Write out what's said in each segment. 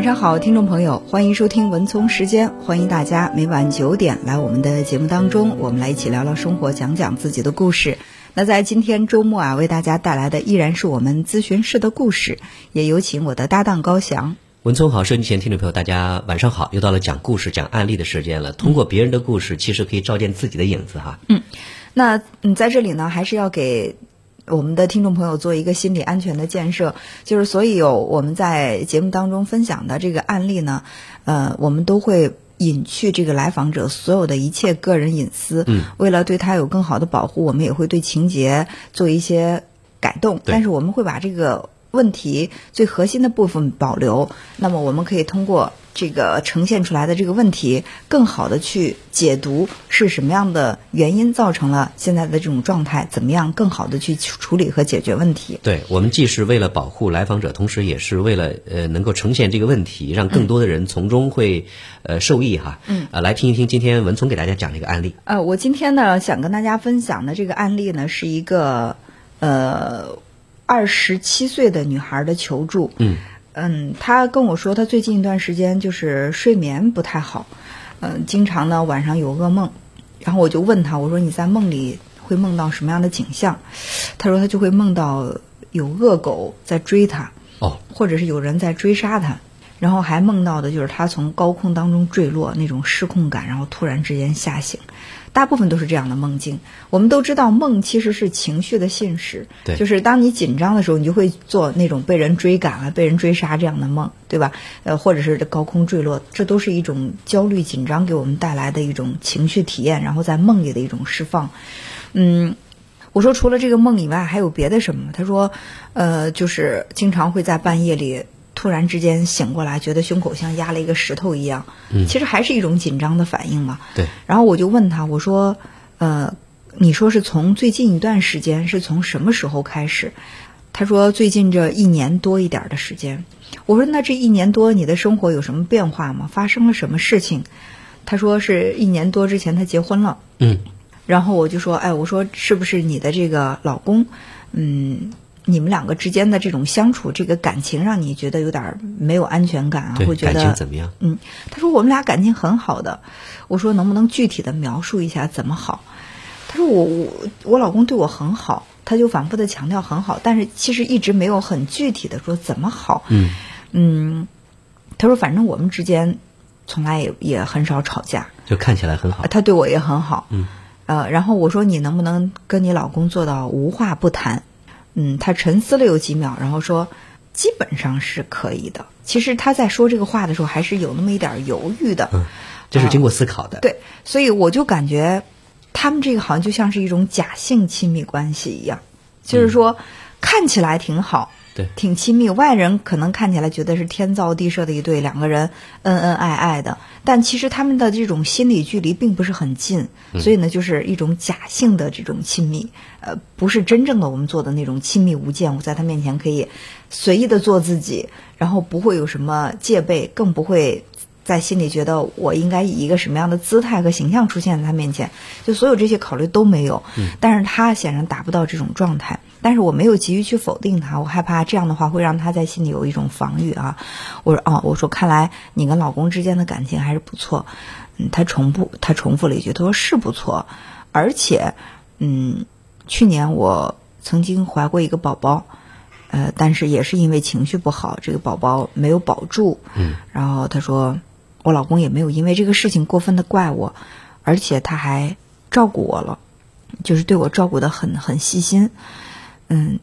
晚上好，听众朋友，欢迎收听文聪时间，欢迎大家每晚九点来我们的节目当中，我们来一起聊聊生活，讲讲自己的故事。那在今天周末啊，为大家带来的依然是我们咨询室的故事，也有请我的搭档高翔。文聪好，收音机前听众朋友，大家晚上好，又到了讲故事、讲案例的时间了。通过别人的故事，其实可以照见自己的影子哈。嗯，那嗯，在这里呢，还是要给我们的听众朋友做一个心理安全的建设，就是所以有我们在节目当中分享的这个案例呢，呃，我们都会隐去这个来访者所有的一切个人隐私。嗯，为了对他有更好的保护，我们也会对情节做一些改动，但是我们会把这个。问题最核心的部分保留，那么我们可以通过这个呈现出来的这个问题，更好的去解读是什么样的原因造成了现在的这种状态，怎么样更好的去处理和解决问题。对我们既是为了保护来访者，同时也是为了呃能够呈现这个问题，让更多的人从中会呃受益哈。嗯。呃，来听一听今天文聪给大家讲这个案例。呃，我今天呢想跟大家分享的这个案例呢是一个呃。二十七岁的女孩的求助，嗯嗯，他跟我说，他最近一段时间就是睡眠不太好，嗯，经常呢晚上有噩梦，然后我就问他，我说你在梦里会梦到什么样的景象？他说他就会梦到有恶狗在追他，哦，或者是有人在追杀他，然后还梦到的就是他从高空当中坠落那种失控感，然后突然之间吓醒。大部分都是这样的梦境。我们都知道，梦其实是情绪的信使。对，就是当你紧张的时候，你就会做那种被人追赶啊、被人追杀这样的梦，对吧？呃，或者是高空坠落，这都是一种焦虑、紧张给我们带来的一种情绪体验，然后在梦里的一种释放。嗯，我说除了这个梦以外，还有别的什么？他说，呃，就是经常会在半夜里。突然之间醒过来，觉得胸口像压了一个石头一样，其实还是一种紧张的反应嘛。对。然后我就问他，我说：“呃，你说是从最近一段时间，是从什么时候开始？”他说：“最近这一年多一点的时间。”我说：“那这一年多，你的生活有什么变化吗？发生了什么事情？”他说：“是一年多之前他结婚了。”嗯。然后我就说：“哎，我说是不是你的这个老公？嗯。”你们两个之间的这种相处，这个感情让你觉得有点没有安全感啊？会觉得感情怎么样？嗯，他说我们俩感情很好的。我说能不能具体的描述一下怎么好？他说我我我老公对我很好，他就反复的强调很好，但是其实一直没有很具体的说怎么好。嗯嗯，他说反正我们之间从来也也很少吵架，就看起来很好。他对我也很好。嗯，呃，然后我说你能不能跟你老公做到无话不谈？嗯，他沉思了有几秒，然后说：“基本上是可以的。”其实他在说这个话的时候，还是有那么一点犹豫的。嗯，这是经过思考的。对，所以我就感觉，他们这个好像就像是一种假性亲密关系一样，就是说看起来挺好。对，挺亲密，外人可能看起来觉得是天造地设的一对，两个人恩恩爱爱的，但其实他们的这种心理距离并不是很近，所以呢，就是一种假性的这种亲密，呃，不是真正的我们做的那种亲密无间。我在他面前可以随意的做自己，然后不会有什么戒备，更不会在心里觉得我应该以一个什么样的姿态和形象出现在他面前，就所有这些考虑都没有。但是他显然达不到这种状态。但是我没有急于去否定他，我害怕这样的话会让他在心里有一种防御啊。我说哦，我说看来你跟老公之间的感情还是不错。嗯，他重复他重复了一句，他说是不错，而且嗯，去年我曾经怀过一个宝宝，呃，但是也是因为情绪不好，这个宝宝没有保住。嗯，然后他说我老公也没有因为这个事情过分的怪我，而且他还照顾我了，就是对我照顾的很很细心。嗯，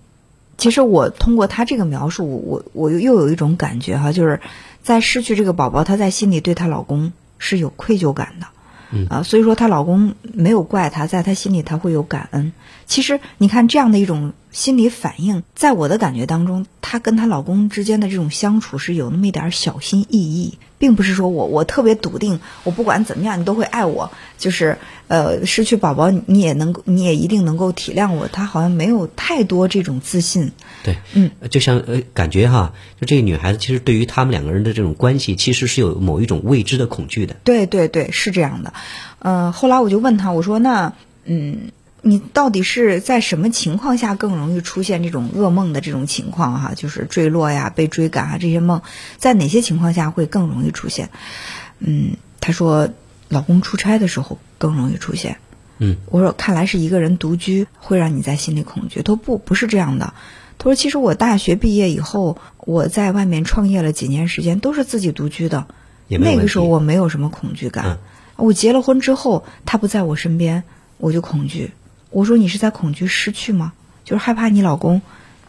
其实我通过他这个描述，我我又有一种感觉哈，就是在失去这个宝宝，她在心里对她老公是有愧疚感的，嗯啊，所以说她老公没有怪她，在她心里她会有感恩。其实你看这样的一种心理反应，在我的感觉当中，她跟她老公之间的这种相处是有那么一点小心翼翼。并不是说我我特别笃定，我不管怎么样你都会爱我，就是呃失去宝宝你也能你也一定能够体谅我，她好像没有太多这种自信。对，嗯，就像呃感觉哈，就这个女孩子其实对于他们两个人的这种关系，其实是有某一种未知的恐惧的。对对对，是这样的。嗯，后来我就问她，我说那嗯。你到底是在什么情况下更容易出现这种噩梦的这种情况哈？就是坠落呀、被追赶啊这些梦，在哪些情况下会更容易出现？嗯，他说，老公出差的时候更容易出现。嗯，我说看来是一个人独居会让你在心里恐惧。他说不，不是这样的。他说其实我大学毕业以后，我在外面创业了几年时间，都是自己独居的。那个时候我没有什么恐惧感。嗯、我结了婚之后，他不在我身边，我就恐惧。我说你是在恐惧失去吗？就是害怕你老公，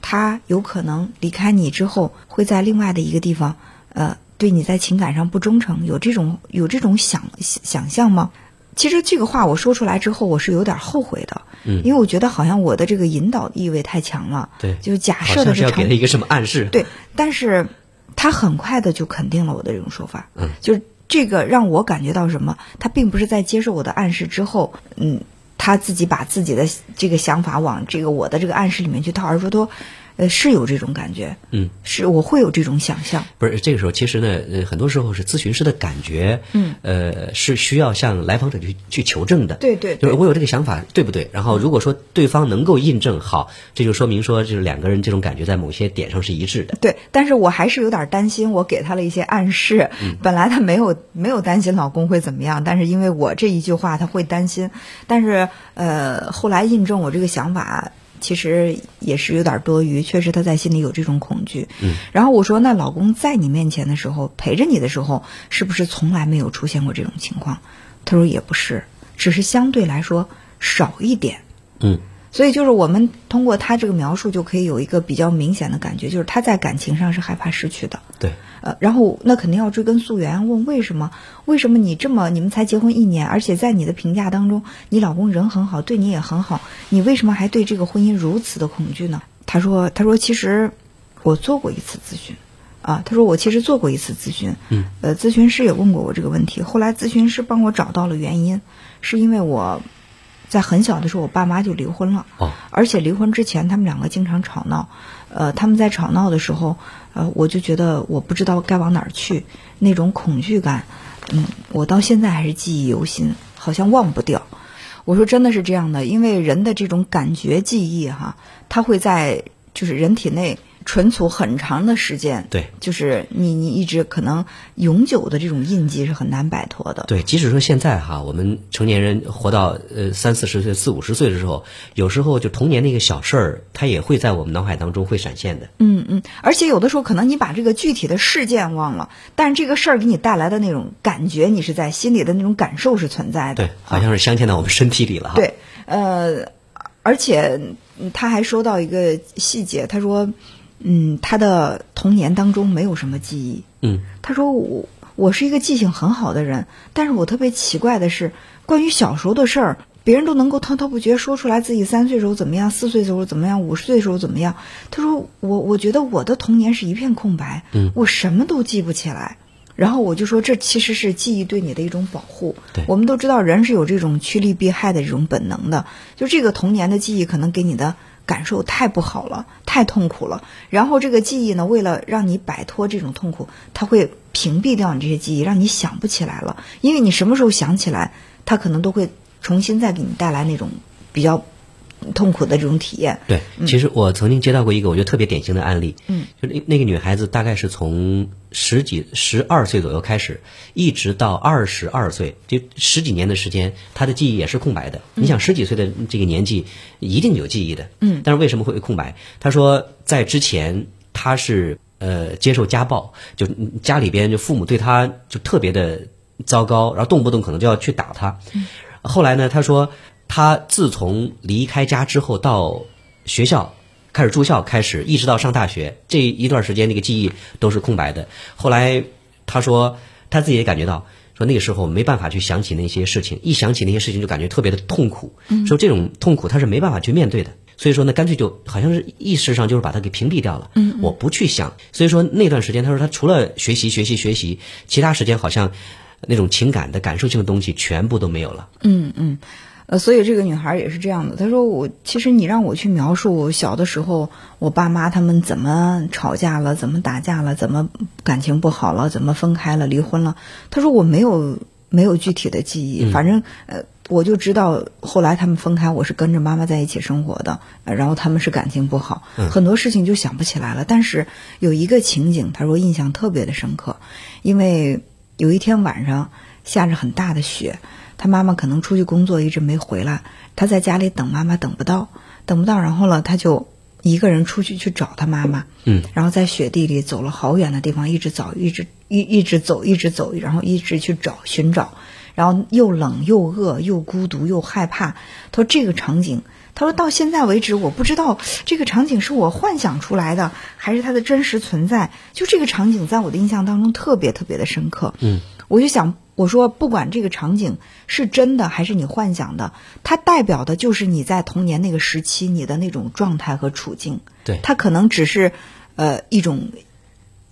他有可能离开你之后，会在另外的一个地方，呃，对你在情感上不忠诚，有这种有这种想想象吗？其实这个话我说出来之后，我是有点后悔的，嗯，因为我觉得好像我的这个引导意味太强了，对，就是假设的是要给他一个什么暗示，对，但是他很快的就肯定了我的这种说法，嗯，就是这个让我感觉到什么？他并不是在接受我的暗示之后，嗯，他自己把自己的这个想法往这个我的这个暗示里面去套，而说都。呃，是有这种感觉，嗯，是我会有这种想象。不是这个时候，其实呢，呃，很多时候是咨询师的感觉，嗯，呃，是需要向来访者去去求证的。对对，就是我有这个想法，对不对？然后如果说对方能够印证，好，这就说明说就是两个人这种感觉在某些点上是一致的。对，但是我还是有点担心，我给他了一些暗示。嗯，本来他没有没有担心老公会怎么样，但是因为我这一句话，他会担心。但是呃，后来印证我这个想法。其实也是有点多余，确实他在心里有这种恐惧。嗯，然后我说，那老公在你面前的时候，陪着你的时候，是不是从来没有出现过这种情况？他说也不是，只是相对来说少一点。嗯，所以就是我们通过他这个描述，就可以有一个比较明显的感觉，就是他在感情上是害怕失去的。对。呃，然后那肯定要追根溯源，问为什么？为什么你这么你们才结婚一年，而且在你的评价当中，你老公人很好，对你也很好，你为什么还对这个婚姻如此的恐惧呢？他说：“他说其实我做过一次咨询，啊，他说我其实做过一次咨询，嗯，呃，咨询师也问过我这个问题，后来咨询师帮我找到了原因，是因为我在很小的时候，我爸妈就离婚了，哦，而且离婚之前他们两个经常吵闹，呃，他们在吵闹的时候。”呃，我就觉得我不知道该往哪儿去，那种恐惧感，嗯，我到现在还是记忆犹新，好像忘不掉。我说真的是这样的，因为人的这种感觉记忆哈，它会在就是人体内。存储很长的时间，对，就是你你一直可能永久的这种印记是很难摆脱的。对，即使说现在哈，我们成年人活到呃三四十岁、四五十岁的时候，有时候就童年那个小事儿，它也会在我们脑海当中会闪现的。嗯嗯，而且有的时候可能你把这个具体的事件忘了，但是这个事儿给你带来的那种感觉，你是在心里的那种感受是存在的。对，好像是镶嵌到我们身体里了哈。对，呃，而且他还说到一个细节，他说。嗯，他的童年当中没有什么记忆。嗯，他说我我是一个记性很好的人，但是我特别奇怪的是，关于小时候的事儿，别人都能够滔滔不绝说出来自己三岁时候怎么样，四岁时候怎么样，五十岁时候怎么样。他说我我觉得我的童年是一片空白，嗯，我什么都记不起来。然后我就说这其实是记忆对你的一种保护。我们都知道人是有这种趋利避害的这种本能的，就这个童年的记忆可能给你的。感受太不好了，太痛苦了。然后这个记忆呢，为了让你摆脱这种痛苦，它会屏蔽掉你这些记忆，让你想不起来了。因为你什么时候想起来，它可能都会重新再给你带来那种比较痛苦的这种体验。对，其实我曾经接到过一个我觉得特别典型的案例，嗯，就那那个女孩子大概是从十几、十二岁左右开始，一直到二十二岁，就十几年的时间，她的记忆也是空白的。你想十几岁的这个年纪，一定有记忆的，嗯，但是为什么会空白？她说在之前她是呃接受家暴，就家里边就父母对她就特别的糟糕，然后动不动可能就要去打她。后来呢，她说她自从离开家之后到学校。开始住校，开始一直到上大学这一段时间，那个记忆都是空白的。后来他说他自己也感觉到，说那个时候没办法去想起那些事情，一想起那些事情就感觉特别的痛苦。说这种痛苦他是没办法去面对的，所以说呢，干脆就好像是意识上就是把它给屏蔽掉了。嗯，我不去想。所以说那段时间，他说他除了学习、学习、学习，其他时间好像那种情感的感受性的东西全部都没有了。嗯嗯。呃，所以这个女孩也是这样的。她说：“我其实你让我去描述小的时候，我爸妈他们怎么吵架了，怎么打架了，怎么感情不好了，怎么分开了，离婚了。”她说：“我没有没有具体的记忆，反正呃，我就知道后来他们分开，我是跟着妈妈在一起生活的，呃然后他们是感情不好，很多事情就想不起来了。但是有一个情景，她说印象特别的深刻，因为有一天晚上下着很大的雪，他妈妈可能出去工作一直没回来，他在家里等妈妈等不到，等不到，然后呢他就一个人出去去找他妈妈，嗯，然后在雪地里走了好远的地方，一直找，一直一一直走，一直走，然后一直去找寻找，然后又冷又饿又孤独又害怕。他说这个场景，他说到现在为止，我不知道这个场景是我幻想出来的，还是它的真实存在。就这个场景在我的印象当中特别特别的深刻。嗯，我就想，我说不管这个场景是真的还是你幻想的，它代表的就是你在童年那个时期你的那种状态和处境。对它可能只是，呃，一种，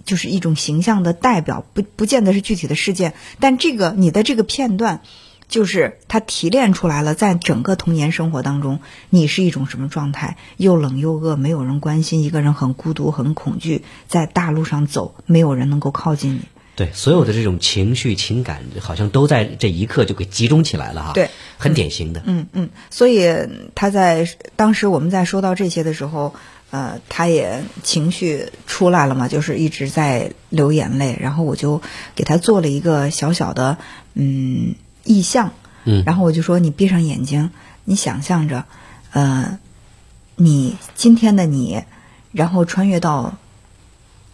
就是一种形象的代表，不不见得是具体的事件，但这个你的这个片段，就是它提炼出来了，在整个童年生活当中，你是一种什么状态？又冷又饿，没有人关心，一个人很孤独、很恐惧，在大路上走，没有人能够靠近你。对，所有的这种情绪情感，好像都在这一刻就给集中起来了哈。对，很典型的。嗯嗯，所以他在当时我们在说到这些的时候，呃，他也情绪出来了嘛，就是一直在流眼泪。然后我就给他做了一个小小的嗯意象，嗯然后我就说你闭上眼睛，你想象着，呃，你今天的你，然后穿越到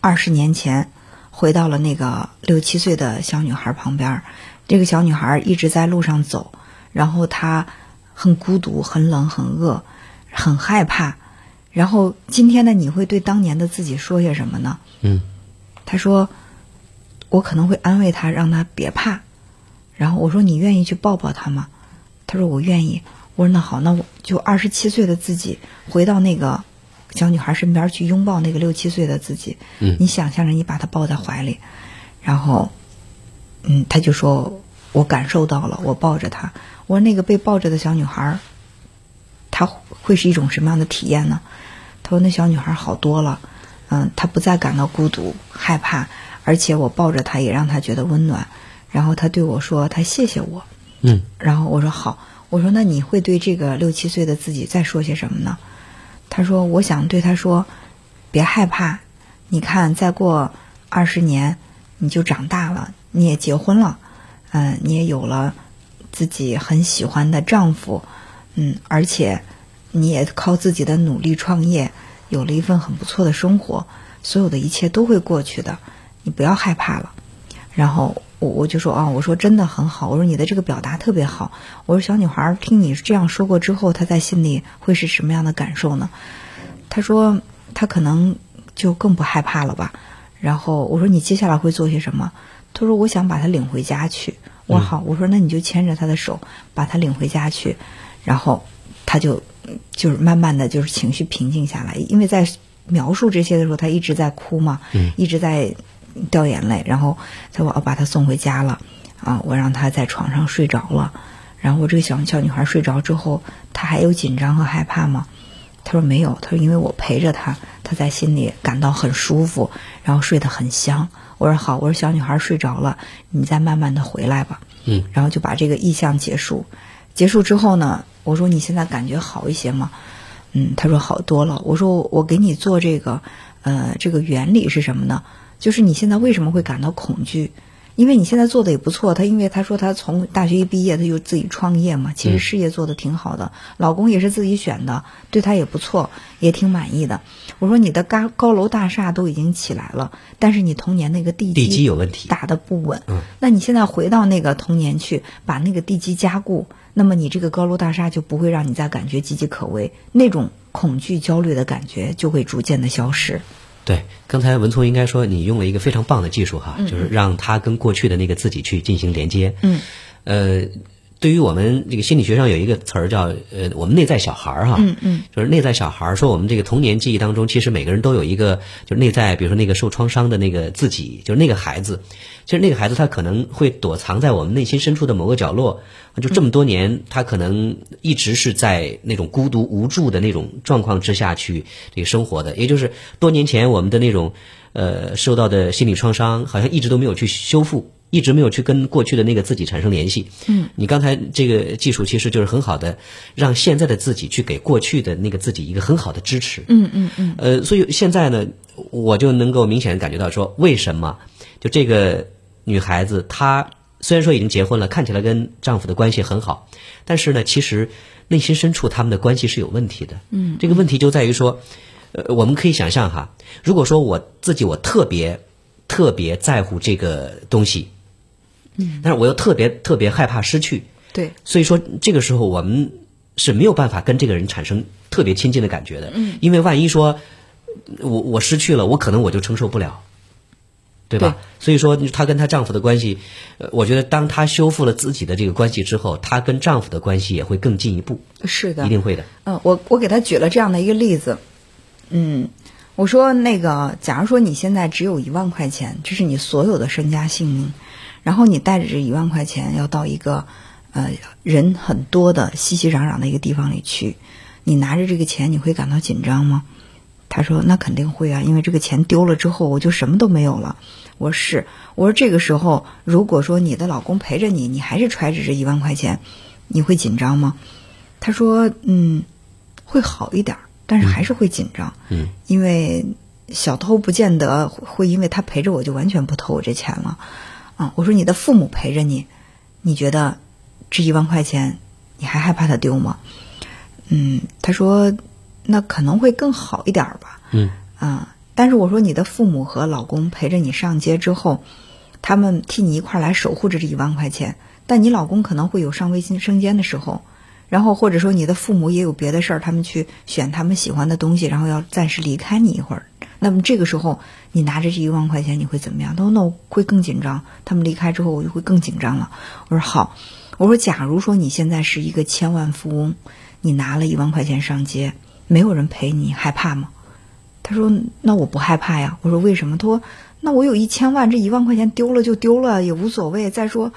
二十年前，回到了那个六七岁的小女孩旁边。这个小女孩一直在路上走，然后她很孤独、很冷、很饿、很害怕。然后今天的你会对当年的自己说些什么呢？嗯，她说：“我可能会安慰她，让她别怕。”然后我说：“你愿意去抱抱她吗？”她说：“我愿意。”我说：“那好，那我就二十七岁的自己回到那个小女孩身边去拥抱那个六七岁的自己。嗯你想象着你把她抱在怀里，然后，嗯，她就说：“我感受到了，我抱着她。”我说：“那个被抱着的小女孩，她会是一种什么样的体验呢？”她说：“那小女孩好多了，嗯，她不再感到孤独、害怕，而且我抱着她也让她觉得温暖。然后她对我说：‘她谢谢我。’嗯，然后我说好，我说那你会对这个六七岁的自己再说些什么呢？他说我想对他说，别害怕，你看再过二十年你就长大了，你也结婚了，嗯、你也有了自己很喜欢的丈夫，嗯，而且你也靠自己的努力创业，有了一份很不错的生活，所有的一切都会过去的，你不要害怕了。然后我我就说啊，我说真的很好，我说你的这个表达特别好。我说小女孩儿听你这样说过之后，她在心里会是什么样的感受呢？她说她可能就更不害怕了吧。然后我说你接下来会做些什么？她说我想把她领回家去。我好，我说那你就牵着她的手，把她领回家去。然后她就就是慢慢的就是情绪平静下来，因为在描述这些的时候，她一直在哭嘛，一直在掉眼泪。然后他说我把她送回家了，啊，我让她在床上睡着了。然后我这个小小女孩睡着之后，她还有紧张和害怕吗？她说没有，她说因为我陪着她，她在心里感到很舒服，然后睡得很香。我说好，我说小女孩睡着了，你再慢慢的回来吧。嗯，然后就把这个意向结束。结束之后呢，我说你现在感觉好一些吗？嗯，他说好多了。我说我给你做这个，呃，这个原理是什么呢？就是你现在为什么会感到恐惧？因为你现在做的也不错。他因为他说他从大学一毕业他就自己创业嘛，其实事业做的挺好的，老公也是自己选的，对他也不错，也挺满意的。我说你的高高楼大厦都已经起来了，但是你童年那个地地基有问题打的不稳。嗯，那你现在回到那个童年去，把那个地基加固，那么你这个高楼大厦就不会让你再感觉岌岌可危，那种恐惧、焦虑的感觉就会逐渐的消失。对，刚才文聪应该说你用了一个非常棒的技术哈，就是让他跟过去的那个自己去进行连接。嗯，呃，对于我们这个心理学上有一个词儿叫呃，我们内在小孩儿哈，嗯嗯，就是内在小孩儿。说我们这个童年记忆当中，其实每个人都有一个就是内在，比如说那个受创伤的那个自己，就是那个孩子。其实那个孩子他可能会躲藏在我们内心深处的某个角落，就这么多年，他可能一直是在那种孤独无助的那种状况之下去这个生活的，也就是多年前我们的那种呃受到的心理创伤，好像一直都没有去修复。一直没有去跟过去的那个自己产生联系。嗯，你刚才这个技术其实就是很好的，让现在的自己去给过去的那个自己一个很好的支持。嗯嗯嗯，呃，所以现在呢，我就能够明显感觉到说，为什么就这个女孩子她虽然说已经结婚了，看起来跟丈夫的关系很好，但是呢，其实内心深处他们的关系是有问题的。嗯，这个问题就在于说，呃，我们可以想象哈，如果说我自己我特别特别在乎这个东西，嗯，但是我又特别特别害怕失去，对，所以说这个时候我们是没有办法跟这个人产生特别亲近的感觉的，嗯，因为万一说我我失去了，我可能我就承受不了。对吧？所以说，她跟她丈夫的关系，呃，我觉得当她修复了自己的这个关系之后，她跟丈夫的关系也会更进一步，是的，一定会的。嗯，我我给她举了这样的一个例子，嗯，我说那个，假如说你现在只有一万块钱，这是你所有的身家性命，然后你带着这一万块钱要到一个呃人很多的熙熙攘攘的一个地方里去，你拿着这个钱，你会感到紧张吗？她说：“那肯定会啊，因为这个钱丢了之后，我就什么都没有了。”我说：“是。”我说：“这个时候，如果说你的老公陪着你，你还是揣着这一万块钱，你会紧张吗？”他说：“嗯，会好一点，但是还是会紧张。嗯，因为小偷不见得会因为他陪着我就完全不偷我这钱了。啊，我说你的父母陪着你，你觉得这一万块钱你还害怕他丢吗？嗯，他说。”那可能会更好一点吧。嗯啊，但是我说你的父母和老公陪着你上街之后，他们替你一块来守护着这一万块钱，但你老公可能会有上卫生间的时候，然后或者说你的父母也有别的事儿，他们去选他们喜欢的东西，然后要暂时离开你一会儿。那么这个时候你拿着这一万块钱，你会怎么样？他说那我会更紧张，他们离开之后我就会更紧张了。我说好，我说假如说你现在是一个千万富翁，你拿了一万块钱上街。没有人陪你，害怕吗？他说：“那我不害怕呀。”我说：“为什么？”他说：“那我有一千万，这一万块钱丢了就丢了，也无所谓。再说，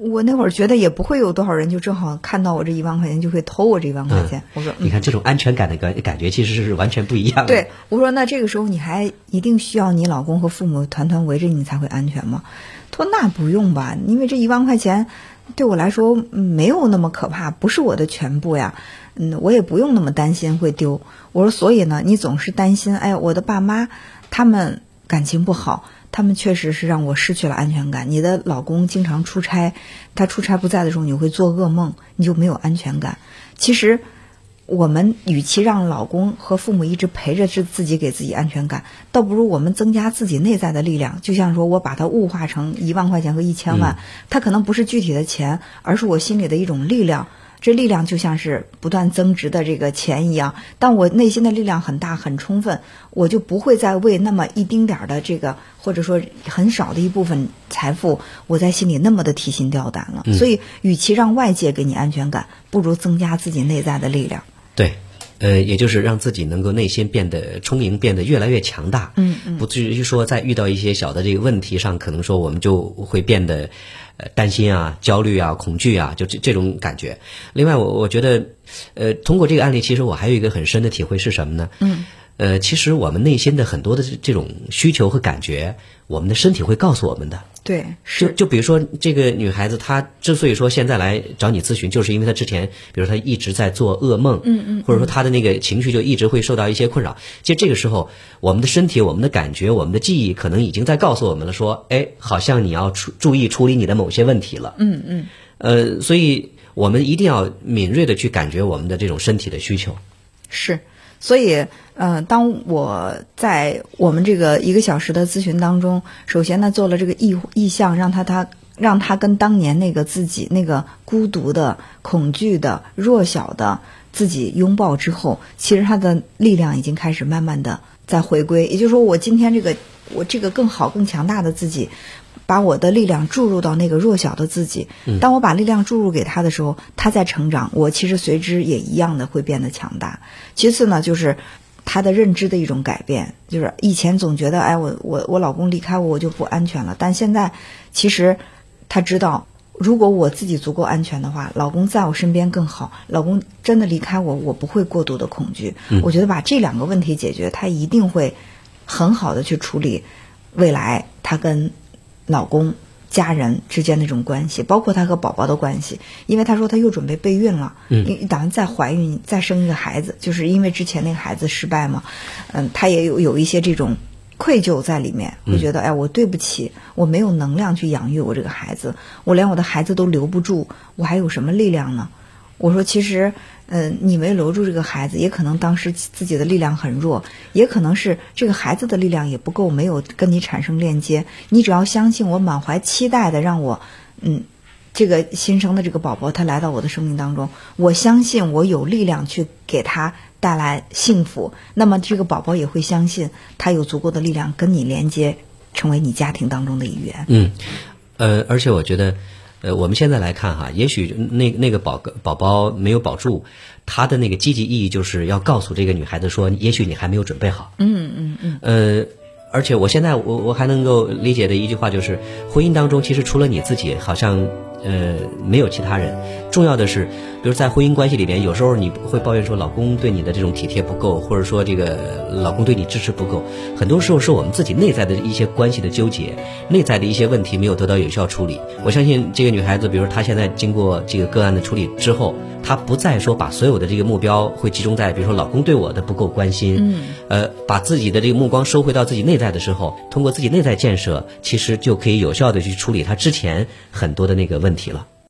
我那会儿觉得也不会有多少人就正好看到我这一万块钱就会偷我这一万块钱。”我说：“你看这种安全感的感感觉其实是完全不一样的。”对，我说：“那这个时候你还一定需要你老公和父母团团围着你才会安全吗？”他说：“那不用吧，因为这一万块钱对我来说没有那么可怕，不是我的全部呀。”嗯，我也不用那么担心会丢。我说，所以呢，你总是担心，哎，我的爸妈他们感情不好，他们确实是让我失去了安全感。你的老公经常出差，他出差不在的时候，你会做噩梦，你就没有安全感。其实，我们与其让老公和父母一直陪着，是自己给自己安全感，倒不如我们增加自己内在的力量。就像说我把它物化成一万块钱和一千万，它可能不是具体的钱，而是我心里的一种力量。这力量就像是不断增值的这个钱一样，但我内心的力量很大很充分，我就不会再为那么一丁点儿的这个，或者说很少的一部分财富，我在心里那么的提心吊胆了。所以，与其让外界给你安全感，不如增加自己内在的力量。对，呃，也就是让自己能够内心变得充盈，变得越来越强大。嗯嗯，不至于说在遇到一些小的这个问题上，可能说我们就会变得。呃，担心啊，焦虑啊，恐惧啊，就这这种感觉。另外，我我觉得，呃，通过这个案例，其实我还有一个很深的体会是什么呢？嗯。呃，其实我们内心的很多的这种需求和感觉，我们的身体会告诉我们的。对，就就比如说这个女孩子，她之所以说现在来找你咨询，就是因为她之前，比如她一直在做噩梦，嗯嗯，或者说她的那个情绪就一直会受到一些困扰。其实这个时候，我们的身体、我们的感觉、我们的记忆，可能已经在告诉我们了，说，哎，好像你要处注意处理你的某些问题了。嗯嗯。呃，所以我们一定要敏锐的去感觉我们的这种身体的需求。是。所以，嗯，当我在我们这个一个小时的咨询当中，首先呢做了这个意意向，让他他让他跟当年那个自己那个孤独的、恐惧的、弱小的自己拥抱之后，其实他的力量已经开始慢慢的在回归。也就是说，我今天这个我这个更好、更强大的自己。把我的力量注入到那个弱小的自己。当我把力量注入给他的时候，他在成长，我其实随之也一样的会变得强大。其次呢，就是他的认知的一种改变，就是以前总觉得，哎，我我我老公离开我，我就不安全了。但现在，其实他知道，如果我自己足够安全的话，老公在我身边更好。老公真的离开我，我不会过度的恐惧。我觉得把这两个问题解决，他一定会很好的去处理未来他跟。老公家人之间的这种关系，包括她和宝宝的关系。因为她说她又准备备孕了，嗯，打算再怀孕再生一个孩子，就是因为之前那个孩子失败嘛，嗯，她也有有一些这种愧疚在里面，会觉得哎，我对不起，我没有能量去养育我这个孩子，我连我的孩子都留不住，我还有什么力量呢？我说其实。嗯，你没留住这个孩子，也可能当时自己的力量很弱，也可能是这个孩子的力量也不够，没有跟你产生链接。你只要相信我，满怀期待的让我，嗯，这个新生的这个宝宝他来到我的生命当中，我相信我有力量去给他带来幸福。那么这个宝宝也会相信他有足够的力量跟你连接，成为你家庭当中的一员。嗯，呃，而且我觉得。呃，我们现在来看哈，也许那那个宝宝宝没有保住，他的那个积极意义就是要告诉这个女孩子说，也许你还没有准备好。嗯嗯嗯。呃，而且我现在我我还能够理解的一句话就是，婚姻当中其实除了你自己，好像。呃，没有其他人。重要的是，比如在婚姻关系里边，有时候你会抱怨说老公对你的这种体贴不够，或者说这个老公对你支持不够。很多时候是我们自己内在的一些关系的纠结，内在的一些问题没有得到有效处理。我相信这个女孩子，比如她现在经过这个个案的处理之后，她不再说把所有的这个目标会集中在，比如说老公对我的不够关心，嗯，呃，把自己的这个目光收回到自己内在的时候，通过自己内在建设，其实就可以有效的去处理她之前很多的那个问题了。